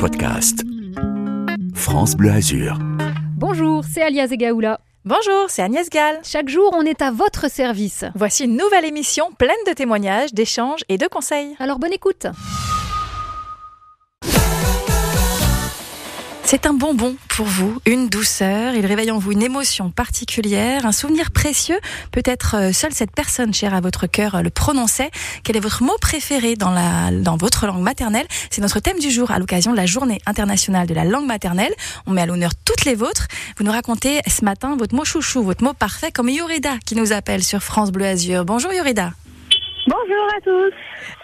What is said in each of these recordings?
podcast. France Bleu Azur. Bonjour, c'est Alias Egaoula. Bonjour, c'est Agnès Gall. Chaque jour, on est à votre service. Voici une nouvelle émission pleine de témoignages, d'échanges et de conseils. Alors bonne écoute. C'est un bonbon pour vous, une douceur. Il réveille en vous une émotion particulière, un souvenir précieux. Peut-être euh, seule cette personne chère à votre cœur euh, le prononçait. Quel est votre mot préféré dans, la, dans votre langue maternelle? C'est notre thème du jour à l'occasion de la Journée internationale de la langue maternelle. On met à l'honneur toutes les vôtres. Vous nous racontez ce matin votre mot chouchou, votre mot parfait, comme Yorida qui nous appelle sur France Bleu Azur. Bonjour Yorida. Bonjour à tous.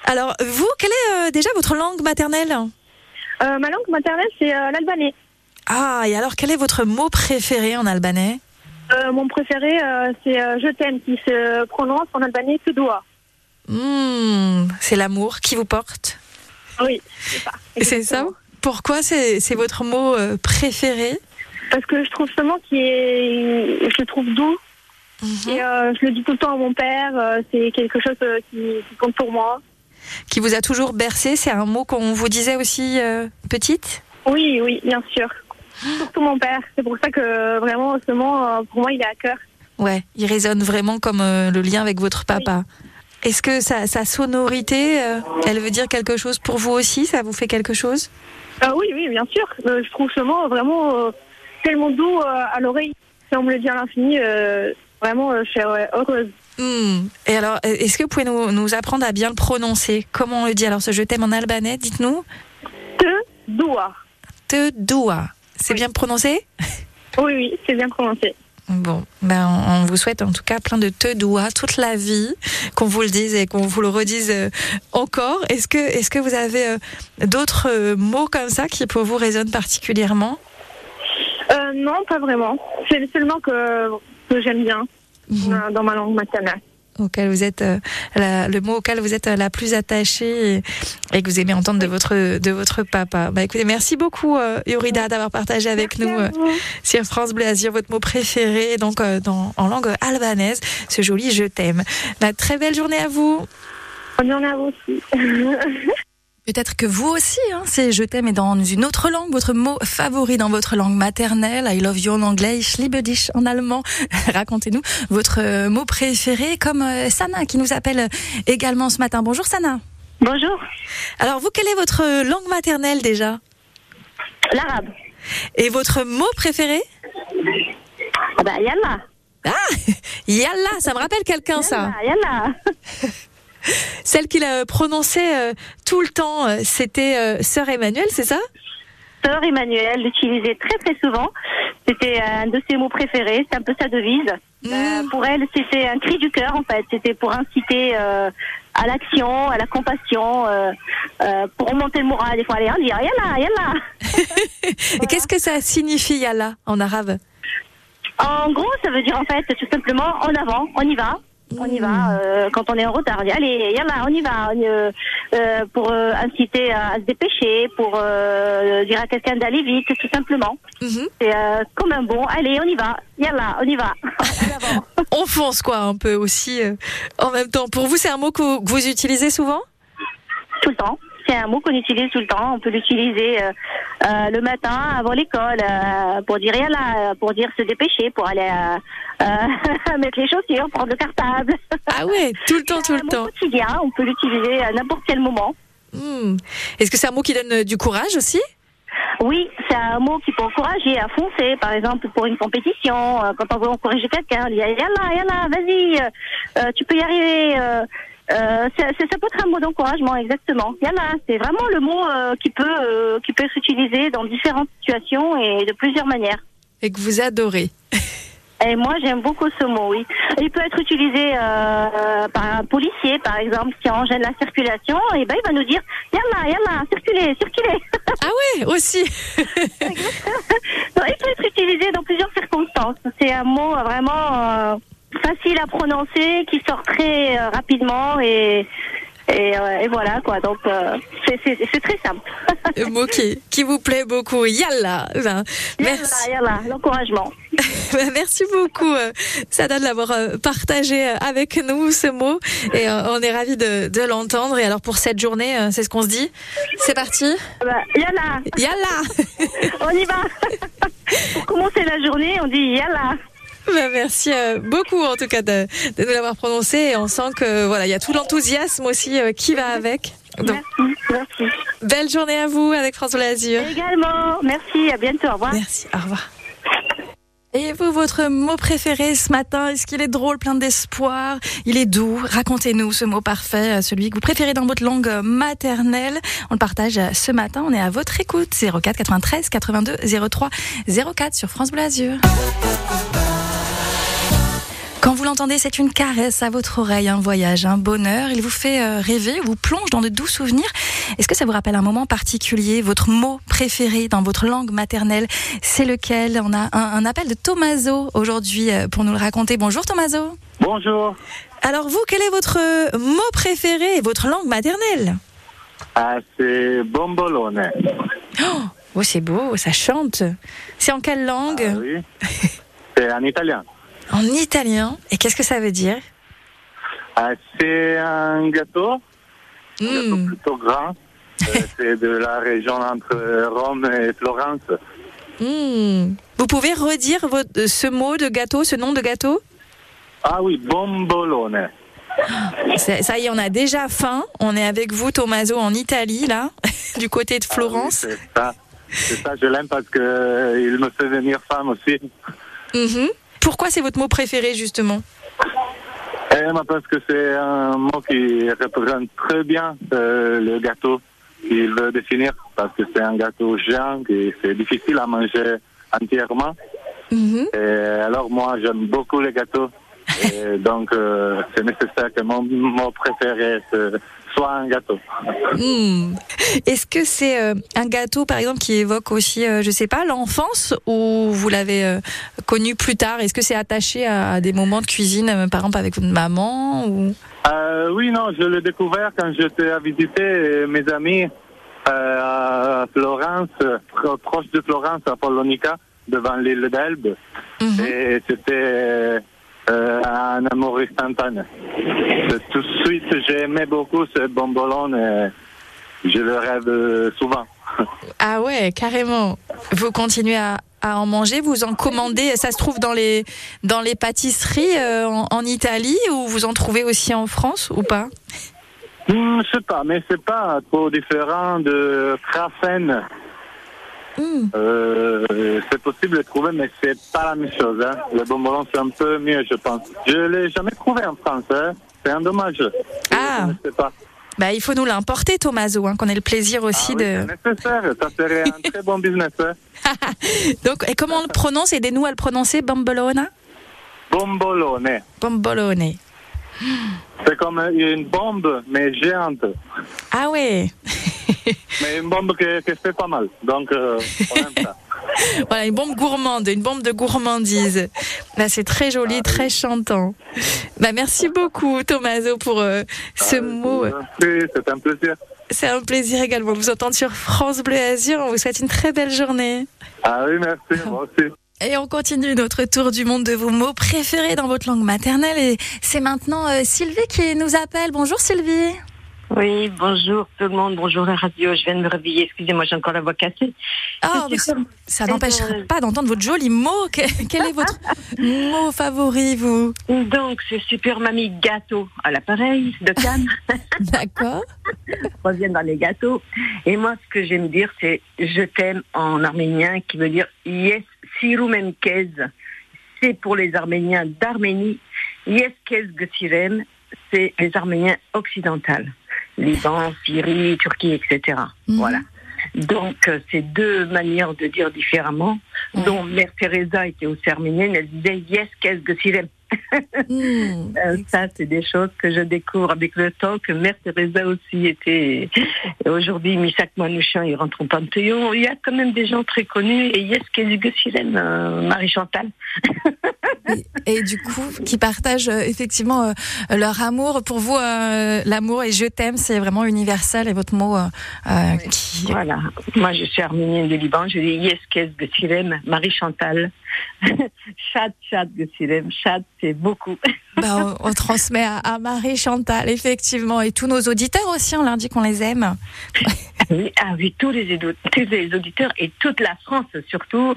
Alors vous, quelle est euh, déjà votre langue maternelle? Euh, ma langue maternelle, c'est euh, l'albanais. Ah, et alors quel est votre mot préféré en albanais? Euh, mon préféré, c'est Je t'aime, qui se prononce en albanais Kedua. Hmm, C'est l'amour qui vous porte? Oui, c'est ça. C'est ça? Pourquoi c'est votre mot préféré? Parce que je trouve ce mot qui est. Je le trouve doux. Mhm. Et je le dis tout le temps à mon père. c'est quelque chose qui, qui compte pour moi. Qui vous a toujours bercé C'est un mot qu'on vous disait aussi euh, petite? Oui, oui, bien sûr. Surtout mon père. C'est pour ça que vraiment, ce mot, euh, pour moi, il est à cœur. Ouais, il résonne vraiment comme euh, le lien avec votre papa. Est-ce que sa, sa sonorité, euh, elle veut dire quelque chose pour vous aussi? Ça vous fait quelque chose? Oui, oui, bien sûr. Je trouve ce mot vraiment tellement doux à l'oreille. Si on me le dit à l'infini, vraiment, je suis heureuse. Hmm. Et alors, euh, est-ce que vous pouvez nous, nous apprendre à bien le prononcer? Comment on le dit? Alors, ce je t'aime en albanais, dites-nous. Te doua. Te doua. C'est bien prononcé? Oui, oui, c'est bien prononcé. Bon, ben on vous souhaite en tout cas plein de te doigts toute la vie, qu'on vous le dise et qu'on vous le redise euh, encore. Est-ce que, est-ce que vous avez euh, d'autres mots comme ça qui pour vous résonnent particulièrement? Euh, non, pas vraiment. C'est le seul mot que, que j'aime bien euh, dans ma langue maternelle. auquel vous êtes euh, la- le mot auquel vous êtes euh, la plus attachée et, et que vous aimez entendre de votre de votre papa. Bah écoutez, merci beaucoup euh, Yorida d'avoir partagé avec nous euh, sur France Bleu votre mot préféré donc euh, dans, en langue albanaise, ce joli je t'aime. Bah, très belle journée à vous. Bonne journée à vous aussi. Peut-être que vous aussi, hein, c'est je t'aime, mais dans une autre langue, votre mot favori dans votre langue maternelle, I love you en anglais, ich liebe dich en allemand. Racontez-nous votre euh, mot préféré, comme euh, Sana qui nous appelle également ce matin. Bonjour Sana. Bonjour. Alors vous, quelle est votre langue maternelle déjà? L'arabe. Et votre mot préféré? Ah bah, yalla. Ah, Yalla, ça me rappelle quelqu'un ça. Yalla. Celle qu'il a prononcée euh, tout le temps, euh, c'était euh, Sœur Emmanuel, c'est ça? Sœur Emmanuel l'utilisait très très souvent. C'était un de ses mots préférés, c'est un peu sa devise. Euh, Mmh. pour elle, c'était un cri du cœur en fait. C'était pour inciter euh, à l'action, à la compassion, euh, pour remonter le moral. Des fois, allez, on dit, yalla, yalla. Et qu'est-ce que ça signifie Yalla en arabe? En gros, ça veut dire en fait tout simplement en avant, on y va. On y va euh, quand on est en retard. Allez, yalla, on y va. Euh, euh, pour euh, inciter à, se dépêcher, pour euh, dire à quelqu'un d'aller vite, tout simplement. Mhm. C'est euh, comme un bon. Allez, on y va. Yalla, on y va. On fonce quoi un peu aussi euh, en même temps. Pour vous, c'est un mot que vous, que vous utilisez souvent? Tout le temps. C'est un mot qu'on utilise tout le temps. On peut l'utiliser euh, euh, le matin avant l'école euh, pour dire yalla, pour dire se dépêcher, pour aller mettre les chaussures, prendre le cartable. Ah ouais, tout le temps, tout le mot temps. quotidien. On peut l'utiliser à n'importe quel moment. Hmm. Est-ce que c'est un mot qui donne du courage aussi? Oui, c'est un mot qui peut encourager à foncer, par exemple pour une compétition, quand on veut encourager quelqu'un, on dit yalla, yalla, vas-y, euh, tu peux y arriver. euh, euh, ça, ça- ça peut être un mot d'encouragement, exactement. Yalla, c'est vraiment le mot euh, qui peut euh, qui peut être utilisé dans différentes situations et de plusieurs manières. et que vous adorez Et moi, j'aime beaucoup ce mot, oui. Il peut être utilisé euh, euh, par un policier, par exemple, qui engêne la circulation, et ben il va nous dire Yalla, yalla, circulez, circulez. Ah ouais, aussi Non, il peut être utilisé dans plusieurs circonstances. C'est un mot euh, vraiment euh, facile à prononcer, qui sort très euh, rapidement et, et, euh, et voilà quoi. Donc euh, c'est- très simple. Le mot qui, qui vous plaît beaucoup. Yalla Ben, Merci. Yalla, l'encouragement. Bah, Merci beaucoup, euh, Sada, de l'avoir partagé avec nous ce mot. Et on est ravis de, de l'entendre. Et alors, pour cette journée, c'est ce qu'on se dit? C'est parti? Bah, yalla, Yalla on y va. Pour commencer la journée, on dit yalla. Bah, Merci euh, beaucoup, en tout cas, de, de nous l'avoir prononcé. Et on sent que voilà, il y a tout l'enthousiasme aussi euh, qui va avec. Donc, Merci, merci. belle journée à vous avec France Bleu Azur. Également, merci, à bientôt, au revoir. Merci, au revoir. Et vous, votre mot préféré ce matin, est-ce qu'il est drôle, plein d'espoir? Il est doux Racontez-nous ce mot parfait, euh, celui que vous préférez dans votre langue maternelle. On le partage ce matin, on est à votre écoute. 04 93 82 03 04 sur France Bleu Azur. Quand vous l'entendez, c'est une caresse à votre oreille, un voyage, un bonheur. Il vous fait euh, rêver, vous plonge dans de doux souvenirs. Est-ce que ça vous rappelle un moment particulier, votre mot préféré dans votre langue maternelle? C'est lequel? On a un, un appel de Tomaso aujourd'hui euh, pour nous le raconter. Bonjour Tomaso. Bonjour. Alors vous, quel est votre euh, mot préféré et votre langue maternelle? Ah, c'est Bombolone. Oh, c'est beau, ça chante. C'est en quelle langue? Ah oui. C'est en italien. En italien. Et qu'est-ce que ça veut dire Ah, c'est un gâteau, un gâteau Hmm. plutôt grand. Euh, c'est de la région entre Rome et Florence. Hmm. Vous pouvez redire votre- ce mot de gâteau, ce nom de gâteau? Ah oui, Bombolone. Ça ça y est, on a déjà faim. On est avec vous, Tommaso, en Italie, là, du côté de Florence. Ah oui, c'est ça. Ça, je l'aime parce que euh, il me fait venir femme aussi. Mhm. Pourquoi c'est votre mot préféré, justement moi, parce que c'est un mot qui représente très bien euh, le gâteau qu'il veut définir. Parce que c'est un gâteau géant et c'est difficile à manger entièrement. Mhm. Et alors moi, j'aime beaucoup les gâteaux. Et donc, euh, c'est nécessaire que mon mot préféré ce- soit un gâteau. Hmm. Est-ce que c'est euh, un gâteau, par exemple, qui évoque aussi, euh, je sais pas, l'enfance ou vous l'avez euh, connu plus tard? Est-ce que c'est attaché à, à des moments de cuisine, euh, par exemple, avec votre maman ou... Oui, non, je l'ai découvert quand j'étais à visiter mes amis à Florence, pro- proche de Florence, à Polonica, devant l'île d'Elbe. Mhm. Et c'était euh, un amour instantané. Tout de suite, j'ai aimé beaucoup ce bonbon et je le rêve euh, souvent. Ah ouais, carrément. Vous continuez à, à en manger, vous en commandez. Ça se trouve dans les dans les pâtisseries euh, en, en Italie ou vous en trouvez aussi en France ou pas? Hmm, je sais pas, mais c'est pas trop différent de Krafen. Hmm. Euh, c'est possible de trouver, mais c'est pas la même chose. Hein. Le bonbon, c'est un peu mieux, je pense. Je l'ai jamais trouvé en France. Hein. C'est un dommage. Ah. Je ne sais pas. Bah, il faut nous l'importer, Tommaso, hein, qu'on ait le plaisir aussi Ah oui, de. c'est nécessaire. Ça serait un très bon business. Hein. Donc, et comment on le prononce? Aidez-nous à le prononcer, Bombolona Bombolone. Bombolone. C'est comme une bombe, mais géante. Ah ouais. Mais une bombe qui, qui fait pas mal. Donc, euh, on aime ça. Voilà, une bombe gourmande, une bombe de gourmandise. Bah, c'est très joli, très chantant. Bah, merci beaucoup, Tommaso, pour euh, ce mot. Oui, c'est un plaisir. C'est un plaisir également de vous entendre sur France Bleu Azur. On vous souhaite une très belle journée. Ah oui, merci. Moi aussi. Et on continue notre tour du monde de vos mots préférés dans votre langue maternelle. Et c'est maintenant euh, Sylvie qui nous appelle. Bonjour Sylvie. Oui, bonjour tout le monde, bonjour la radio, je viens de me réveiller, excusez-moi, j'ai encore la voix cassée. Ah, super. ça n'empêcherait Euh, pas d'entendre votre joli mot. Que- Quel est votre mot favori, vous? Donc, c'est Super Mamie Gâteau à l'appareil de Cannes, D'accord. revient dans les gâteaux. Et moi, ce que j'aime dire, c'est je t'aime en arménien, qui veut dire Yes Sirumemkez. C'est pour les Arméniens d'Arménie. Yes Kez Getsirem, c'est les Arméniens occidentaux. Liban, Syrie, Turquie, etc. Mhm. Voilà. Donc, euh, c'est deux manières de dire différemment, Ouais. dont Mère Teresa était aussi arménienne, elle disait Yes, qu'est-ce que Sirem Hmm. Euh, Ça, c'est des choses que je découvre avec le temps, que Mère Teresa aussi était. Aujourd'hui, Misak Manouchian, il rentre au Panthéon. Il y a quand même des gens très connus. Et Yes, qu'est-ce que Sirem, euh, Marie Chantal. Et, et du coup, qui partagent euh, effectivement euh, leur amour. Pour vous, euh, l'amour et je t'aime, c'est vraiment universel et votre mot euh, euh, qui. Voilà. Moi, je suis arménienne de Liban. Je dis Yes, qu'est-ce que Sirem, Marie Chantal. chat, chat, Gussilem, chat, c'est beaucoup. Bah, on, on transmet à, à Marie Chantal, effectivement, et tous nos auditeurs aussi, on leur dit qu'on les aime. Oui, ah oui, tous les, tous les auditeurs et toute la France surtout.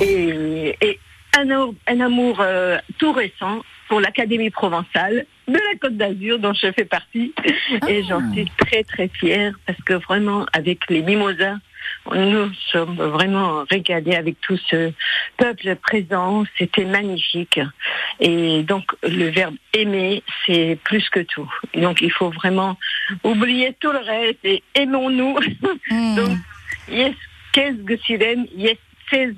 Et, et un, amour- un amour euh, tout récent pour l'Académie provençale de la Côte d'Azur dont je fais partie. Et j'en suis très très fière parce que vraiment avec les mimosas, nous sommes vraiment régalés avec tout ce peuple présent. C'était magnifique. Et donc le verbe aimer, c'est plus que tout. Donc il faut vraiment oublier tout le reste et aimons-nous. Hmm. Donc, yes, qu'est-ce que Yes, c'est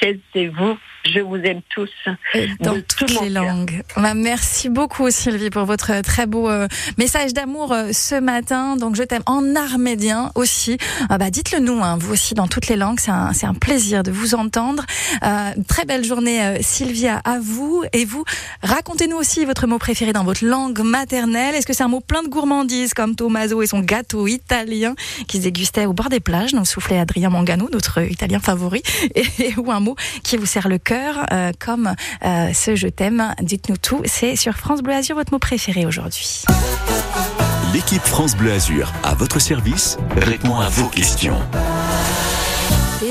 que c'est vous. Je vous aime tous. Et dans tout toutes les langues. Bah, merci beaucoup Sylvie pour votre très beau euh, message d'amour euh, ce matin. Donc je t'aime en arménien aussi. Ah bah dites-le nous, hein, vous aussi dans toutes les langues. C'est un, un plaisir de vous entendre. Euh, très belle journée Sylvie à vous et vous. Racontez-nous aussi votre mot préféré dans votre langue maternelle. Est-ce que c'est un mot plein de gourmandise comme Tommaso et son gâteau italien qui se dégustait au bord des plages, nous soufflait Adrien Mangano, notre italien favori, et, ou un mot qui vous serre le cœur euh, comme euh, ce je t'aime. Dites-nous tout. C'est sur France Bleu Azur votre mot préféré aujourd'hui. L'équipe France Bleu Azur, à votre service, répond à vos questions.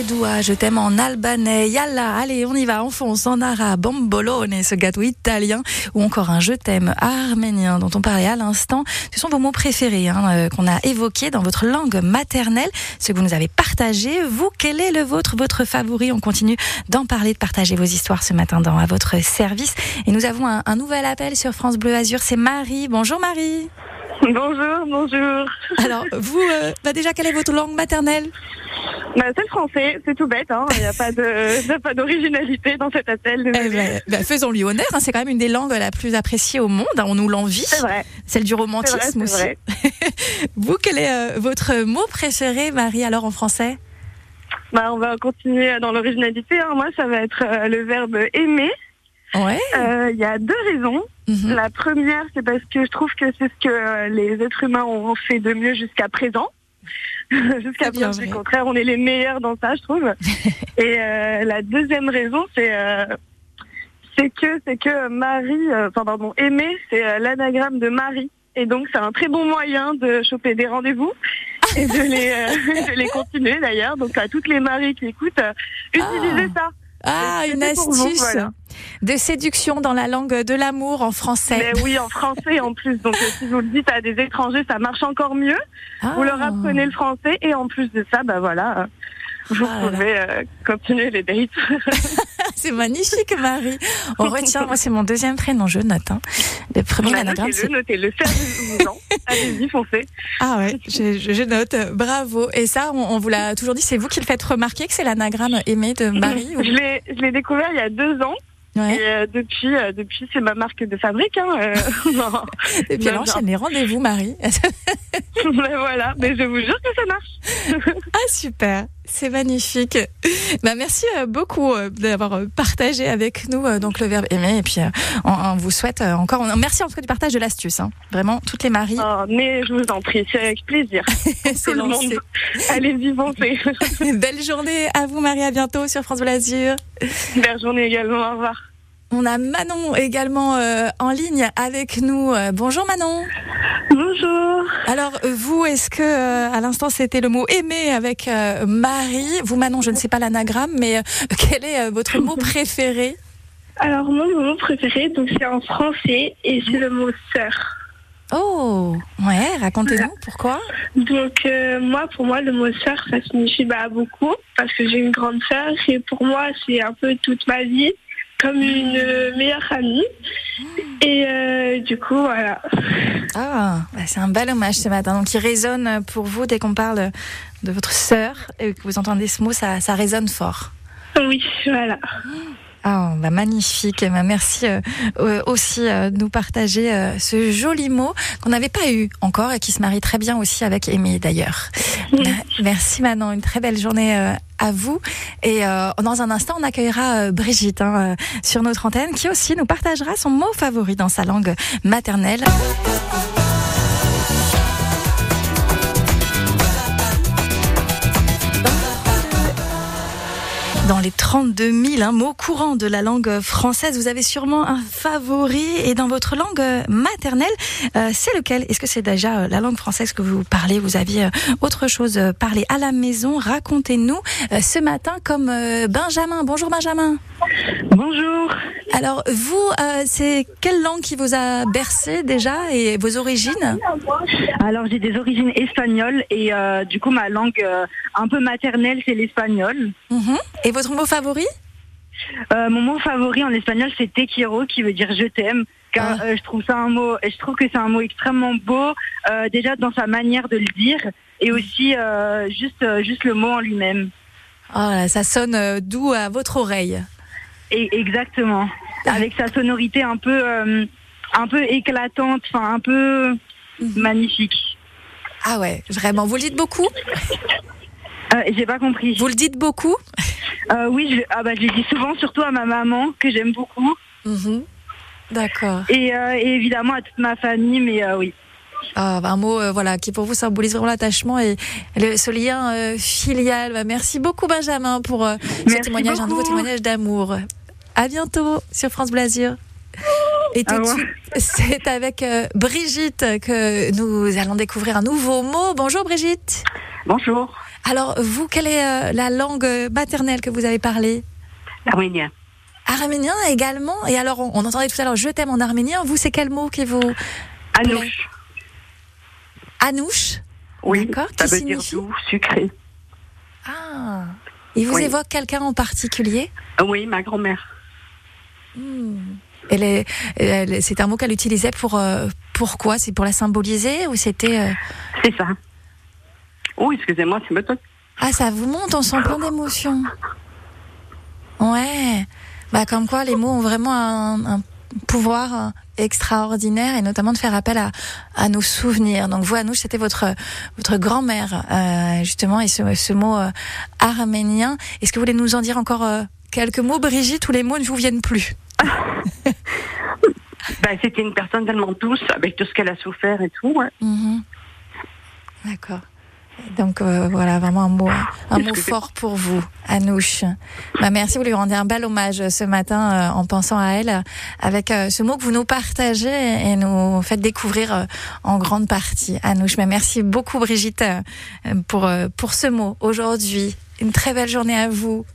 Je t'aime en albanais. Yalla, allez, on y va, on fonce en arabe, bombolone, ce gâteau italien, ou encore un je t'aime arménien dont on parlait à l'instant. Ce sont vos mots préférés hein, euh, qu'on a évoqués dans votre langue maternelle, ce que vous nous avez partagé. Vous, quel est le vôtre, votre favori? On continue d'en parler, de partager vos histoires ce matin dans à votre service. Et nous avons un, un nouvel appel sur France Bleu Azur. C'est Marie. Bonjour Marie. Bonjour, bonjour. Alors, vous, euh, bah déjà, quelle est votre langue maternelle Bah, c'est le français, c'est tout bête. hein. Il n'y a pas de, il y a pas d'originalité dans cet appel. Eh ben, ben, faisons-lui honneur. hein, c'est quand même une des langues la plus appréciée au monde. hein, on nous l'envie. C'est vrai. Celle du vrai, romantisme c'est aussi. vrai. Vous, quel est euh, votre mot préféré, Marie, alors en français? Bah, on va continuer dans l'originalité. hein. Moi, ça va être euh, le verbe aimer. Ouais. Euh, Il y a deux raisons. Mhm. La première, c'est parce que je trouve que c'est ce que euh, les êtres humains ont fait de mieux jusqu'à présent. jusqu'à du vrai. contraire, on est les meilleurs dans ça, je trouve. Et euh, la deuxième raison, c'est euh, c'est que c'est que Marie, euh, enfin pardon, aimer, c'est euh, l'anagramme de Marie. Et donc c'est un très bon moyen de choper des rendez-vous et de les euh, de les continuer d'ailleurs. Donc à toutes les Maries qui écoutent, euh, utilisez ça. Ah, une pour vous, astuce voilà. De séduction dans la langue de l'amour en français. Mais oui, en français en plus. Donc euh, si vous le dites à des étrangers, ça marche encore mieux. Ah. Vous leur apprenez le français et en plus de ça, bah voilà, euh, vous Ah pouvez euh, continuer les dates. C'est magnifique, Marie. On retient, moi, c'est mon deuxième prénom, je note. Hein. Le premier Bah, anagramme, notez-le, notez-le. Allez-y, foncez. Ah ouais, je, je- je note. Bravo. Et ça, on, on vous l'a toujours dit, c'est vous qui le faites remarquer que c'est l'anagramme aimé de Marie ou- je l'ai découvert il y a deux ans. Ouais. Et euh, depuis, euh, depuis, c'est ma marque de fabrique. Hein, euh, non. Et puis elle enchaîne les rendez-vous, Marie. Mais voilà, mais je vous jure que ça marche. Ah super, c'est magnifique. Bah merci euh, beaucoup euh, d'avoir euh, partagé avec nous donc le verbe aimer et puis on, on vous souhaite encore on- merci en tout cas du partage de l'astuce. hein. Vraiment toutes les maries, Oh, mais je vous en prie, c'est avec plaisir. c'est le monde. Allez-y. Belle journée à vous Marie, à bientôt sur France Bleu. Belle journée également, au revoir. On a Manon également euh, en ligne avec nous. Euh, bonjour Manon. Bonjour. Alors euh, vous, est-ce que euh, à l'instant c'était le mot aimer avec Marie? Vous Manon, je ne sais pas l'anagramme, mais quel est votre mot préféré? Alors, mon mot préféré, donc c'est en français et c'est le mot sœur. Oh, ouais, racontez-nous pourquoi? Donc, euh, moi, pour moi, le mot sœur, ça signifie bah, beaucoup parce que j'ai une grande sœur et pour moi, c'est un peu toute ma vie comme une euh, meilleure amie. Et euh, du coup, voilà. Ah, bah, c'est un bel hommage ce matin. Donc, il résonne pour vous dès qu'on parle de votre sœur et que vous entendez ce mot, ça, ça résonne fort. Oui, voilà. Ah, bah magnifique. Bah, merci euh, euh, aussi euh, de nous partager euh, ce joli mot qu'on n'avait pas eu encore et qui se marie très bien aussi avec Aimé d'ailleurs. Oui. Euh, Merci Manon, une très belle journée euh, à vous. Et euh, dans un instant, on accueillera euh, Brigitte hein, euh, sur notre antenne qui aussi nous partagera son mot favori dans sa langue maternelle. Dans les 32 000 hein, mots courants de la langue française, vous avez sûrement un favori. Et dans votre langue maternelle, euh, c'est lequel? Est-ce que c'est déjà euh, la langue française que vous parlez? Vous aviez euh, autre chose parlé à la maison Racontez-nous ce matin comme Benjamin. Bonjour Benjamin. Bonjour. Alors vous, c'est quelle langue qui vous a bercé déjà et vos origines? Alors j'ai des origines espagnoles et du coup ma langue un peu maternelle c'est l'espagnol. Mhm. Et votre mot favori Euh, mon mot favori en espagnol c'est te quiero qui veut dire je t'aime car Ah. euh, je trouve ça un mot je trouve que c'est un mot extrêmement beau euh, déjà dans sa manière de le dire et aussi euh, juste juste le mot en lui-même. Là, ça sonne doux à votre oreille. Et exactement avec sa sonorité un peu un peu éclatante, enfin un peu magnifique. Ah ouais, vraiment. Vous le dites beaucoup? Euh, j'ai pas compris. Vous le dites beaucoup Euh, oui, je, ah bah, je le dis souvent, surtout à ma maman, que j'aime beaucoup. Mhm. D'accord. Et, euh, et évidemment à toute ma famille, mais euh, oui. Ah, bah, un mot euh, voilà, qui pour vous symbolise vraiment l'attachement et le, ce lien euh, filial. Bah, merci beaucoup Benjamin pour ce témoignage, un nouveau témoignage d'amour. À bientôt sur France Blasure. Et tout de suite, c'est avec euh, Brigitte que nous allons découvrir un nouveau mot. Bonjour Brigitte. Bonjour, Alors vous, quelle est euh, la langue maternelle que vous avez parlé l'arménien. Arménien également. Et alors, on, on entendait tout à l'heure, je t'aime en arménien. Vous, c'est quel mot qui vous. Anouche. Anouche Oui, D'accord, ça qui veut dire doux, sucré. Ah Il vous Oui. évoque quelqu'un en particulier Oui, ma grand-mère. Hmm. Elle est, elle- c'est un mot qu'elle utilisait pour euh, pourquoi? C'est pour la symboliser ou c'était euh, C'est ça. Oh, excusez-moi, c'est me ah ça vous monte on sent plein d'émotions ouais bah comme quoi les mots ont vraiment un, un pouvoir euh, extraordinaire et notamment de faire appel à, à nos souvenirs donc vous Anouche c'était votre votre grand-mère euh, justement et ce, ce mot euh, arménien est-ce que vous voulez nous en dire encore euh, quelques mots Brigitte ou les mots ne vous viennent plus? Ben, c'était une personne tellement douce avec tout ce qu'elle a souffert et tout. Mhm. D'accord. Donc euh, voilà, vraiment un mot, un mot fort pour vous, Anouche. Bah, merci, vous lui rendez un bel hommage ce matin euh, en pensant à elle, avec euh, ce mot que vous nous partagez et nous faites découvrir euh, en grande partie, Anouche. Mais merci beaucoup, Brigitte, euh, pour, euh, pour ce mot aujourd'hui. Une très belle journée à vous.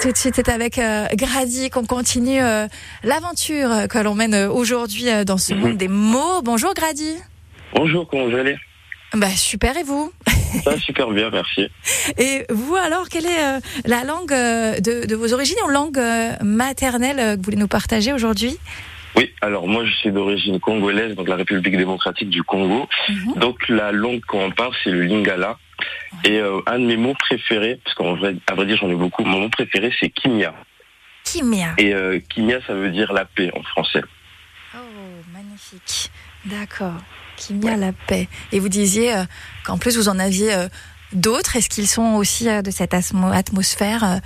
Tout de suite, c'est avec euh, Grady qu'on continue euh, l'aventure que l'on mène euh, aujourd'hui euh, dans ce monde des mots. Bonjour Grady. Bonjour, comment vous allez? Bah super et vous super bien, merci. Et vous alors, quelle est euh, la langue euh, de, de vos origines ou langue euh, maternelle que vous voulez nous partager aujourd'hui? Oui, alors moi je suis d'origine congolaise, donc la République démocratique du Congo. Mhm. Donc la langue qu'on parle, c'est le lingala. Et un de mes mots préférés, parce qu'en vrai, à vrai dire j'en ai beaucoup, mon mot préféré c'est kimia. Kimia. Et kimia ça veut dire la paix en français. Oh, magnifique. D'accord. Kimia, la paix. Et vous disiez euh, qu'en plus vous en aviez euh, d'autres. Est-ce qu'ils sont aussi euh, de cette atmosphère,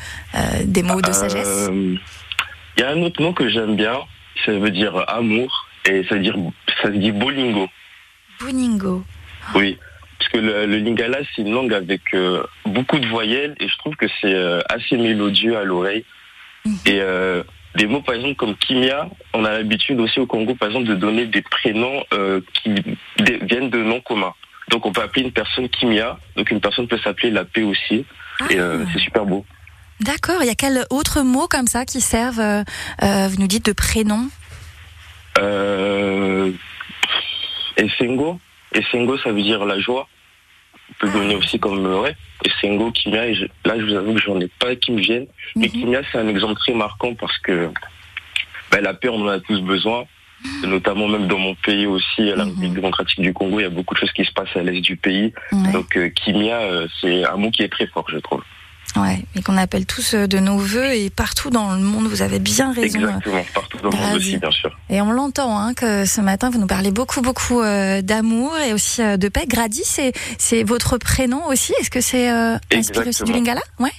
des mots de sagesse? Il y a un autre mot que j'aime bien, ça veut dire amour, et ça veut dire, ça se dit bolingo. Boningo. Oui, parce que le, le lingala, c'est une langue avec beaucoup de voyelles et je trouve que c'est assez mélodieux à l'oreille. Mhm. Et des mots, par exemple, comme Kimia, on a l'habitude aussi au Congo, par exemple, de donner des prénoms euh, qui viennent de noms communs. Donc on peut appeler une personne Kimia, donc une personne peut s'appeler la paix aussi, et euh, Ah, c'est super beau. D'accord. Il y a quel autre mot comme ça qui servent, euh, euh, vous nous dites, de prénom? Euh, Essengo, Essengo, ça veut dire la joie. On peut donner aussi comme euh, ouais, Essengo, Kimia. Et je- là, je vous avoue que j'en ai pas qui me viennent. Mais Mhm. Kimia, c'est un exemple très marquant parce que ben, la paix, on en a tous besoin. Notamment même dans mon pays aussi, à la Mhm. République démocratique du Congo, il y a beaucoup de choses qui se passent à l'est du pays. Donc euh, Kimia, euh, c'est un mot qui est très fort, je trouve. Ouais, et qu'on appelle tous euh, de nos voeux et partout dans le monde, vous avez bien raison. Exactement, partout dans le monde aussi, bien sûr. Et on l'entend hein, que ce matin, vous nous parlez beaucoup, beaucoup euh, d'amour et aussi euh, de paix. Grady, c'est votre prénom aussi? Est-ce que c'est euh, inspiré aussi du lingala? Ouais.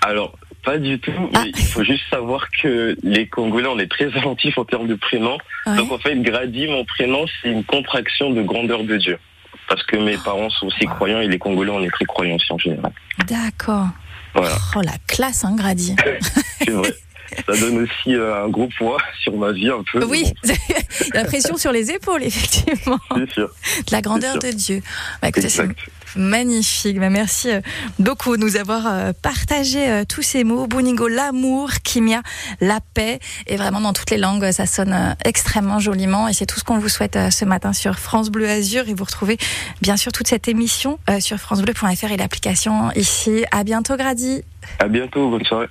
Alors, pas du tout, mais Ah. il faut juste savoir que les Congolais, on est très attentifs en termes de prénoms. Ouais. Donc en fait, Grady, mon prénom, c'est une contraction de grandeur de Dieu. Parce que mes parents sont aussi croyants et les Congolais, on est très croyants aussi en général. D'accord. Voilà, Oh la classe, hein, Grady. c'est vrai. Ça donne aussi euh, un gros poids sur ma vie un peu. Oui, la pression sur les épaules, effectivement. c'est sûr. De la grandeur de. Dieu. Bah, écoutez, Exact. magnifique. Bah, merci euh, beaucoup de nous avoir euh, partagé tous ces mots. Boningo, l'amour, Kimia, la paix. Et vraiment, dans toutes les langues, ça sonne extrêmement joliment. Et c'est tout ce qu'on vous souhaite ce matin sur France Bleu Azur. Et vous retrouvez bien sûr toute cette émission sur FranceBleu.fr et l'application ici. À bientôt, Grady. À bientôt, bonne soirée.